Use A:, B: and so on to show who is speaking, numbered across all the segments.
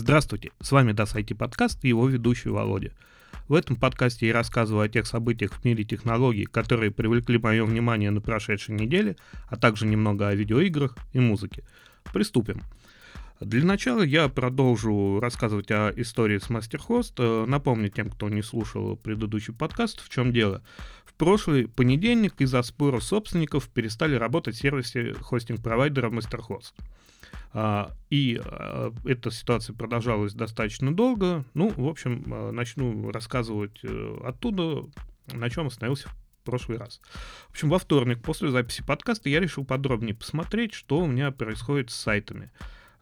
A: Здравствуйте, с вами DAS IT подкаст и его ведущий Володя. В этом подкасте я рассказываю о тех событиях в мире технологий, которые привлекли мое внимание на прошедшей неделе, а также немного о видеоиграх и музыке. Приступим. Для начала я продолжу рассказывать о истории с MasterHost. Напомню тем, кто не слушал предыдущий подкаст, в чем дело. В прошлый понедельник из-за спора собственников перестали работать сервисы хостинг-провайдера MasterHost. А, и а, эта ситуация продолжалась достаточно долго. Ну, в общем, а, начну рассказывать э, оттуда, на чем остановился в прошлый раз. В общем, во вторник после записи подкаста я решил подробнее посмотреть, что у меня происходит с сайтами.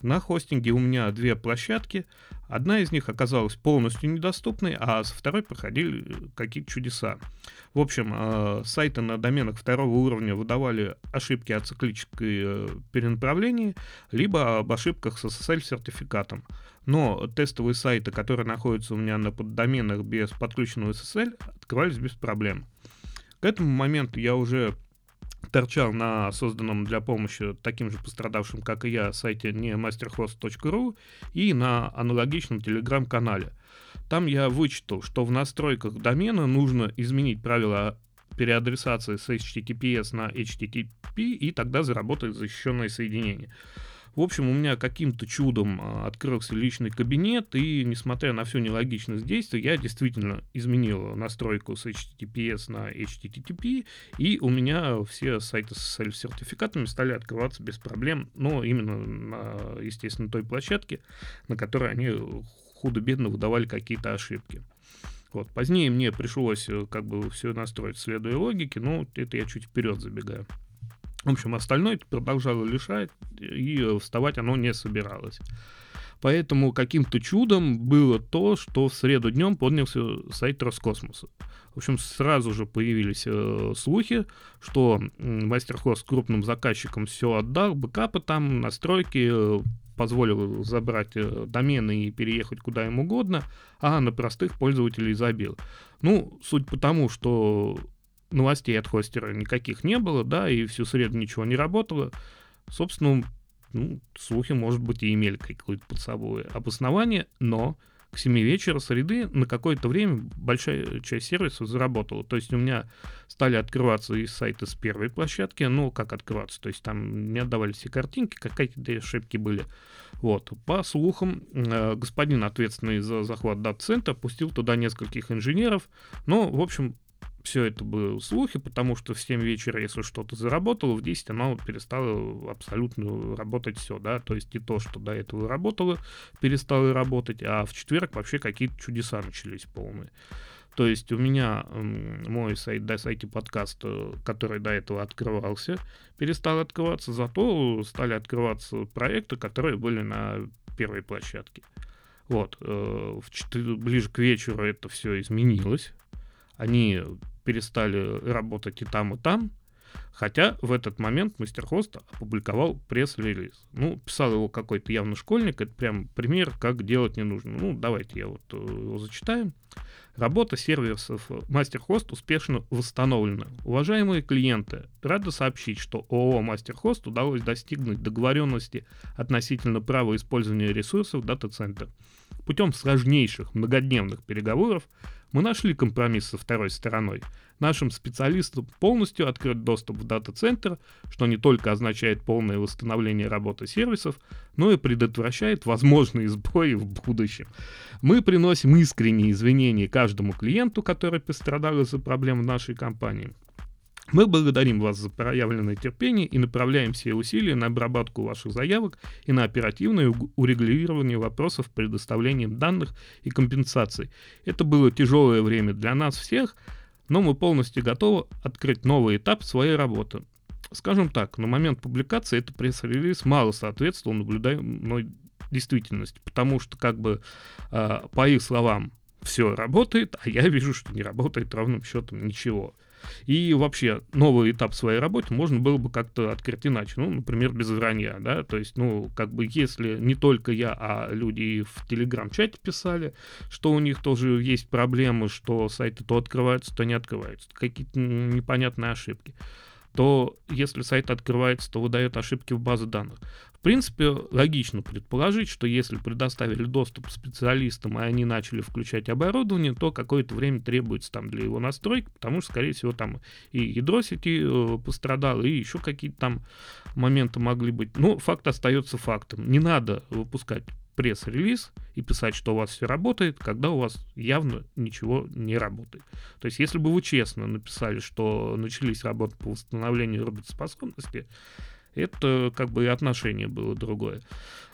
A: На хостинге у меня две площадки. Одна из них оказалась полностью недоступной, а со второй проходили какие-то чудеса. В общем, э, сайты на доменах второго уровня выдавали ошибки о циклической э, перенаправлении, либо об ошибках с SSL-сертификатом. Но тестовые сайты, которые находятся у меня на поддоменах без подключенного SSL, открывались без проблем. К этому моменту я уже торчал на созданном для помощи таким же пострадавшим, как и я, сайте не masterhost.ru и на аналогичном телеграм-канале. Там я вычитал, что в настройках домена нужно изменить правила переадресации с HTTPS на HTTP, и тогда заработает защищенное соединение. В общем, у меня каким-то чудом а, открылся личный кабинет, и несмотря на всю нелогичность действия, я действительно изменил настройку с HTTPS на HTTP, и у меня все сайты с сертификатами стали открываться без проблем, но именно на, естественно, той площадке, на которой они худо-бедно выдавали какие-то ошибки. Вот. Позднее мне пришлось э, как бы все настроить, следуя логике, но это я чуть вперед забегаю. В общем, остальное продолжало лишать, и вставать оно не собиралось. Поэтому каким-то чудом было то, что в среду днем поднялся сайт Роскосмоса. В общем, сразу же появились э, слухи, что MasterHost крупным заказчикам все отдал, бэкапы там, настройки, э, позволил забрать э, домены и переехать куда им угодно, а на простых пользователей забил. Ну, суть потому, что новостей от хостера никаких не было, да, и всю среду ничего не работало. Собственно, ну, слухи, может быть, и имели какое-то под собой обоснование, но к 7 вечера среды на какое-то время большая часть сервисов заработала. То есть у меня стали открываться и сайты с первой площадки, ну, как открываться, то есть там не отдавали все картинки, какие-то ошибки были. Вот. По слухам, э, господин, ответственный за захват дата-центра, пустил туда нескольких инженеров, но, в общем, все это было слухи, потому что в 7 вечера, если что-то заработало, в 10 оно перестало абсолютно работать все, да, то есть и то, что до этого работало, перестало работать, а в четверг вообще какие-то чудеса начались полные. То есть у меня мой сайт, да, сайте подкаста, который до этого открывался, перестал открываться, зато стали открываться проекты, которые были на первой площадке. Вот, э, в 4, ближе к вечеру это все изменилось. Они перестали работать и там, и там. Хотя в этот момент мастер Хост опубликовал пресс-релиз. Ну, писал его какой-то явно школьник. Это прям пример, как делать не нужно. Ну, давайте я вот э, его зачитаю. Работа сервисов MasterHost успешно восстановлена. Уважаемые клиенты, рады сообщить, что ООО MasterHost удалось достигнуть договоренности относительно права использования ресурсов дата-центра. Путем сложнейших многодневных переговоров мы нашли компромисс со второй стороной. Нашим специалистам полностью открыт доступ в дата-центр, что не только означает полное восстановление работы сервисов, но и предотвращает возможные сбои в будущем. Мы приносим искренние извинения каждому клиенту, который пострадал из-за проблем в нашей компании. Мы благодарим вас за проявленное терпение и направляем все усилия на обработку ваших заявок и на оперативное урегулирование вопросов предоставлением данных и компенсаций. Это было тяжелое время для нас всех, но мы полностью готовы открыть новый этап своей работы. Скажем так, на момент публикации это пресс-релиз мало соответствовал наблюдаемой действительности, потому что, как бы, э, по их словам, все работает, а я вижу, что не работает ровным счетом ничего. И вообще новый этап своей работы можно было бы как-то открыть иначе. Ну, например, без вранья, да, то есть, ну, как бы если не только я, а люди в Телеграм-чате писали, что у них тоже есть проблемы, что сайты то открываются, то не открываются, какие-то непонятные ошибки то если сайт открывается, то выдает ошибки в базы данных. Принципе, логично предположить, что если предоставили доступ специалистам, и они начали включать оборудование, то какое-то время требуется там для его настройки, потому что, скорее всего, там и ядро сети э, пострадало, и еще какие-то там моменты могли быть. Но факт остается фактом. Не надо выпускать пресс-релиз и писать, что у вас все работает, когда у вас явно ничего не работает. То есть, если бы вы честно написали, что начались работы по восстановлению работоспособности, это как бы и отношение было другое.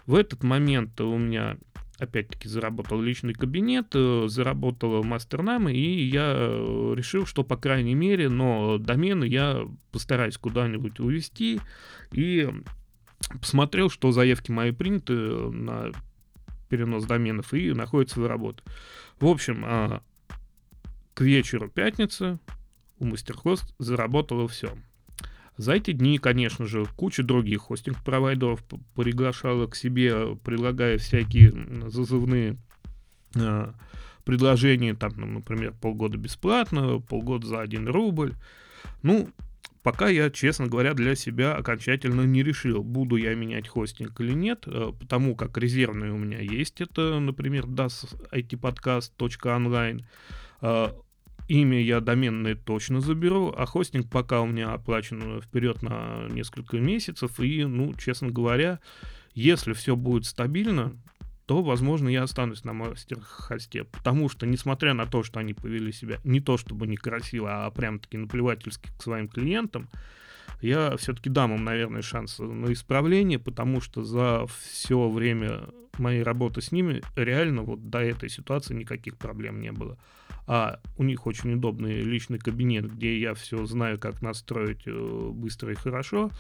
A: В этот момент у меня опять-таки заработал личный кабинет, э, заработала мастернама, и я э, решил, что, по крайней мере, но домены я постараюсь куда-нибудь увести, и посмотрел, что заявки мои приняты на перенос доменов и находится в работе. В общем, а, к вечеру пятницы у MasterHost заработало все. За эти дни, конечно же, куча других хостинг-провайдеров приглашала к себе, предлагая всякие зазывные э, предложения, там, ну, например, полгода бесплатно, полгода за 1 рубль. Ну, пока я, честно говоря, для себя окончательно не решил, буду я менять хостинг или нет, э, потому как резервные у меня есть. Это, например, das-itpodcast.online. Э, имя я доменное точно заберу, а хостинг пока у меня оплачен вперед на несколько месяцев. И, ну, честно говоря, если все будет стабильно, то, возможно, я останусь на мастер-хосте. Потому что, несмотря на то, что они повели себя не то чтобы некрасиво, а прям-таки наплевательски к своим клиентам, я все-таки дам им, наверное, шанс на исправление, потому что за все время моей работы с ними реально вот до этой ситуации никаких проблем не было. А у них очень удобный личный кабинет, где я все знаю, как настроить э, быстро и хорошо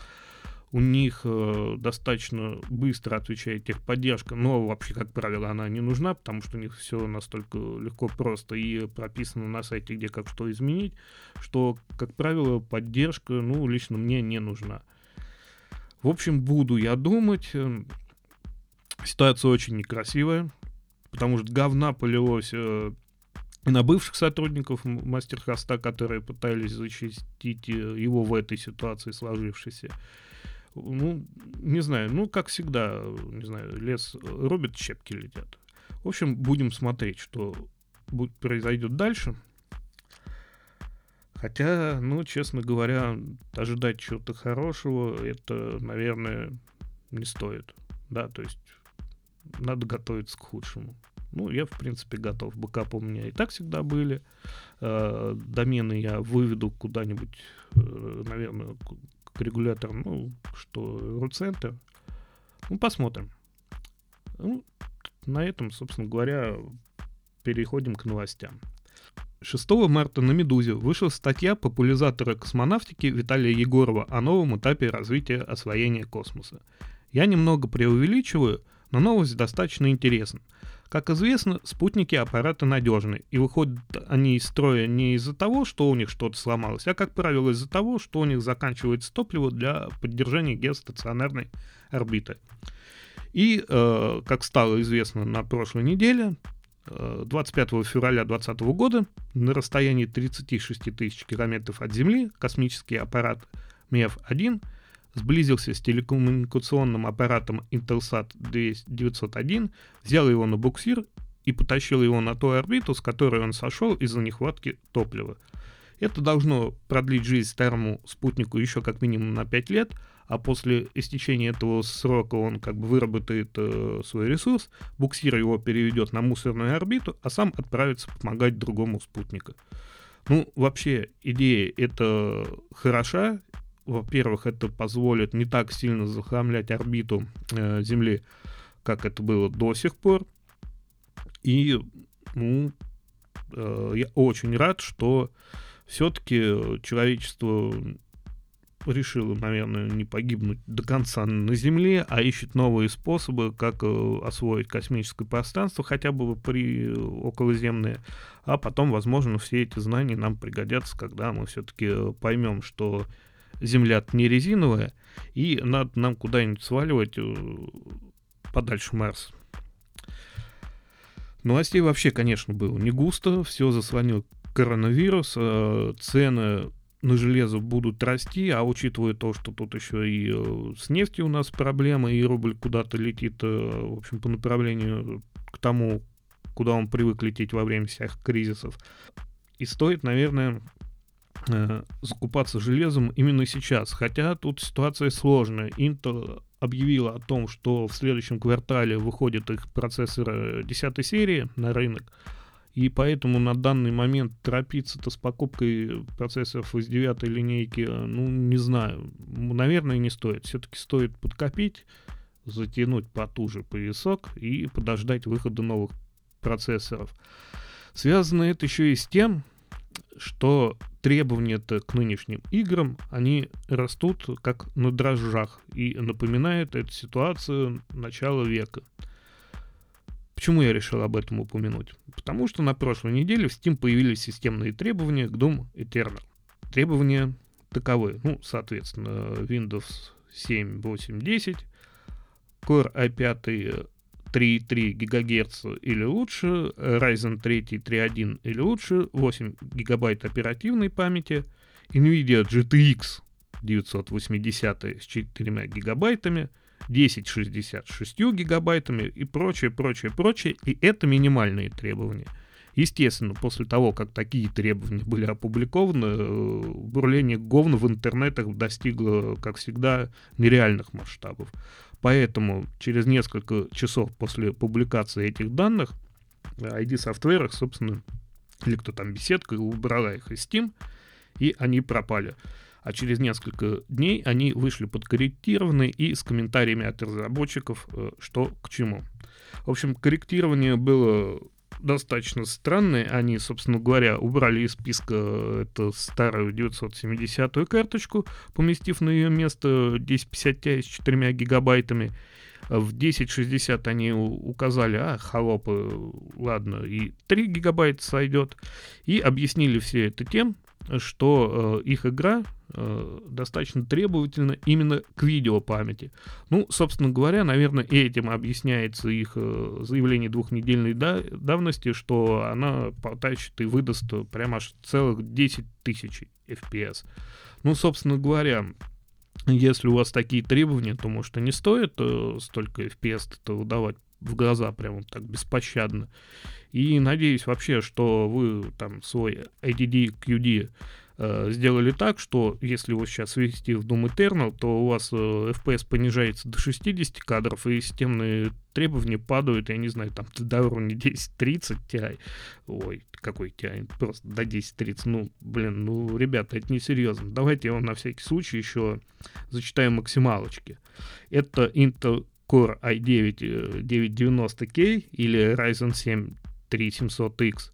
A: у них э, достаточно быстро отвечает техподдержка, но вообще, как правило, она не нужна, потому что у них все настолько легко просто и прописано на сайте, где как что изменить, что, как правило, поддержка, ну, лично мне не нужна. В общем, буду я думать. Ситуация очень некрасивая, потому что говна полилось э, на бывших сотрудников мастер-хоста, которые пытались защитить э, его в этой ситуации сложившейся. Ну, не знаю, ну, как всегда, не знаю, лес рубит, щепки летят. В общем, будем смотреть, что будет, произойдет дальше. Хотя, ну, честно говоря, ожидать чего-то хорошего, это, наверное, не стоит. Да, то есть надо готовиться к худшему. Ну, я, в принципе, готов. Бэкапы у меня и так всегда были. Э, домены я выведу куда-нибудь, э, наверное, к регуляторам, ну, что руцентр. Ну, посмотрим. Ну, на этом, собственно говоря, переходим к новостям. 6 марта на «Медузе» вышла статья популяризатора космонавтики Виталия Егорова о новом этапе развития освоения космоса. Я немного преувеличиваю, но новость достаточно интересна. Как известно, спутники аппараты надежны, и выходят они из строя не из-за того, что у них что-то сломалось, а, как правило, из-за того, что у них заканчивается топливо для поддержания геостационарной орбиты. И, э, как стало известно на прошлой неделе, 25 э, февраля 2020 года на расстоянии 36 тысяч километров от Земли космический аппарат МЕФ-1 сблизился с телекоммуникационным аппаратом Intelsat 901, взял его на буксир и потащил его на ту орбиту, с которой он сошел из-за нехватки топлива. Это должно продлить жизнь старому спутнику еще как минимум на 5 лет, а после истечения этого срока он как бы выработает э, свой ресурс, буксир его переведет на мусорную орбиту, а сам отправится помогать другому спутнику. Ну, вообще, идея это хороша, во-первых, это позволит не так сильно захламлять орбиту э, Земли, как это было до сих пор. И ну, э, я очень рад, что все-таки человечество решило, наверное, не погибнуть до конца на Земле, а ищет новые способы, как э, освоить космическое пространство, хотя бы при околоземное, а потом, возможно, все эти знания нам пригодятся, когда мы все-таки поймем, что земля не резиновая, и надо нам куда-нибудь сваливать э, подальше Марс. Новостей вообще, конечно, было не густо, все заслонил коронавирус, э, цены на железо будут расти, а учитывая то, что тут еще и э, с нефтью у нас проблемы, и рубль куда-то летит, в общем, по направлению к тому, куда он привык лететь во время всех кризисов. И стоит, наверное, э, закупаться железом именно сейчас. Хотя тут ситуация сложная. Intel объявила о том, что в следующем квартале выходит их процессор 10 серии на рынок. И поэтому на данный момент торопиться-то с покупкой процессоров из девятой линейки, ну, не знаю, наверное, не стоит. Все-таки стоит подкопить, затянуть потуже поясок и подождать выхода новых процессоров. Связано это еще и с тем, что требования-то к нынешним играм, они растут как на дрожжах и напоминает эту ситуацию начала века. Почему я решил об этом упомянуть? Потому что на прошлой неделе в Steam появились системные требования к Doom Eternal. Требования таковы. Ну, соответственно, Windows 7, 8, 10, Core i5 3,3 ГГц или лучше, Ryzen 3 3.1 или лучше, 8 ГБ оперативной памяти, NVIDIA GTX 980 с 4 гигабайтами, 1060 с 6 гигабайтами и прочее, прочее, прочее. И это минимальные требования. Естественно, после того, как такие требования были опубликованы, э, бурление говна в интернетах достигло, как всегда, нереальных масштабов. Поэтому через несколько часов после публикации этих данных ID Software, собственно, или кто там беседка, убрала их из Steam, и они пропали. А через несколько дней они вышли подкорректированные и с комментариями от разработчиков, э, что к чему. В общем, корректирование было достаточно странные. Они, собственно говоря, убрали из списка эту старую 970-ю карточку, поместив на ее место 1050 Ti с 4 гигабайтами. В 1060 они указали, а, холопы, ладно, и 3 гигабайта сойдет. И объяснили все это тем, что э, их игра э, достаточно требовательна именно к видеопамяти. Ну, собственно говоря, наверное, этим объясняется их э, заявление двухнедельной да- давности, что она потащит и выдаст прямо аж целых 10 тысяч FPS. Ну, собственно говоря, если у вас такие требования, то, может, и не стоит э, столько FPS-то выдавать в глаза прямо так беспощадно. И надеюсь вообще, что вы там свой ADD, QD э, сделали так, что если вы сейчас ввести в Doom Eternal, то у вас э, FPS понижается до 60 кадров, и системные требования падают, я не знаю, там до уровня 10-30 Ti. Ой, какой Ti? Просто до 10-30. Ну, блин, ну, ребята, это несерьезно. Давайте я вам на всякий случай еще зачитаю максималочки. Это Intel Core i9 990K или Ryzen 7 3700X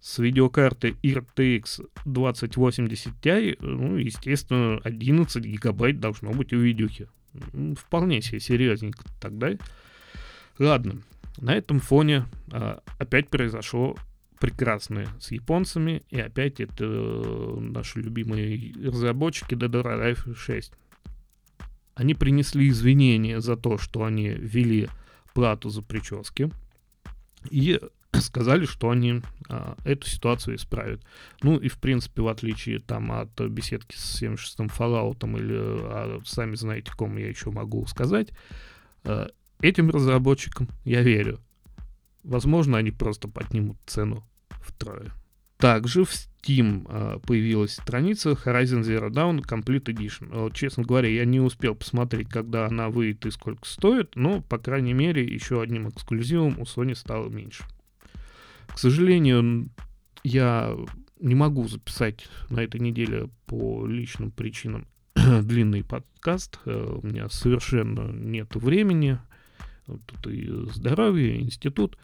A: с видеокартой RTX 2080 Ti, ну, естественно, 11 гигабайт должно быть у видюхи. Вполне себе серьезненько тогда. Ладно, на этом фоне а, опять произошло прекрасное с японцами, и опять это э, наши любимые разработчики Dead or Alive 6. Они принесли извинения за то, что они ввели плату за прически, и сказали, что они а, эту ситуацию исправят. Ну и в принципе, в отличие там от беседки с 76-м Fallout или а, сами знаете, кому я еще могу сказать, а, этим разработчикам я верю. Возможно, они просто поднимут цену втрое. Также в Steam э, появилась страница Horizon Zero Dawn Complete Edition. Вот, честно говоря, я не успел посмотреть, когда она выйдет и сколько стоит, но, по крайней мере, еще одним эксклюзивом у Sony стало меньше. К сожалению, я не могу записать на этой неделе по личным причинам длинный подкаст. Э, у меня совершенно нет времени. Тут и здоровье, и институт.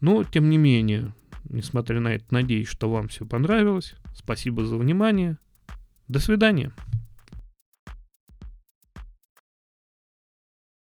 A: Но, тем не менее, несмотря на это, надеюсь, что вам все понравилось. Спасибо за внимание. До свидания.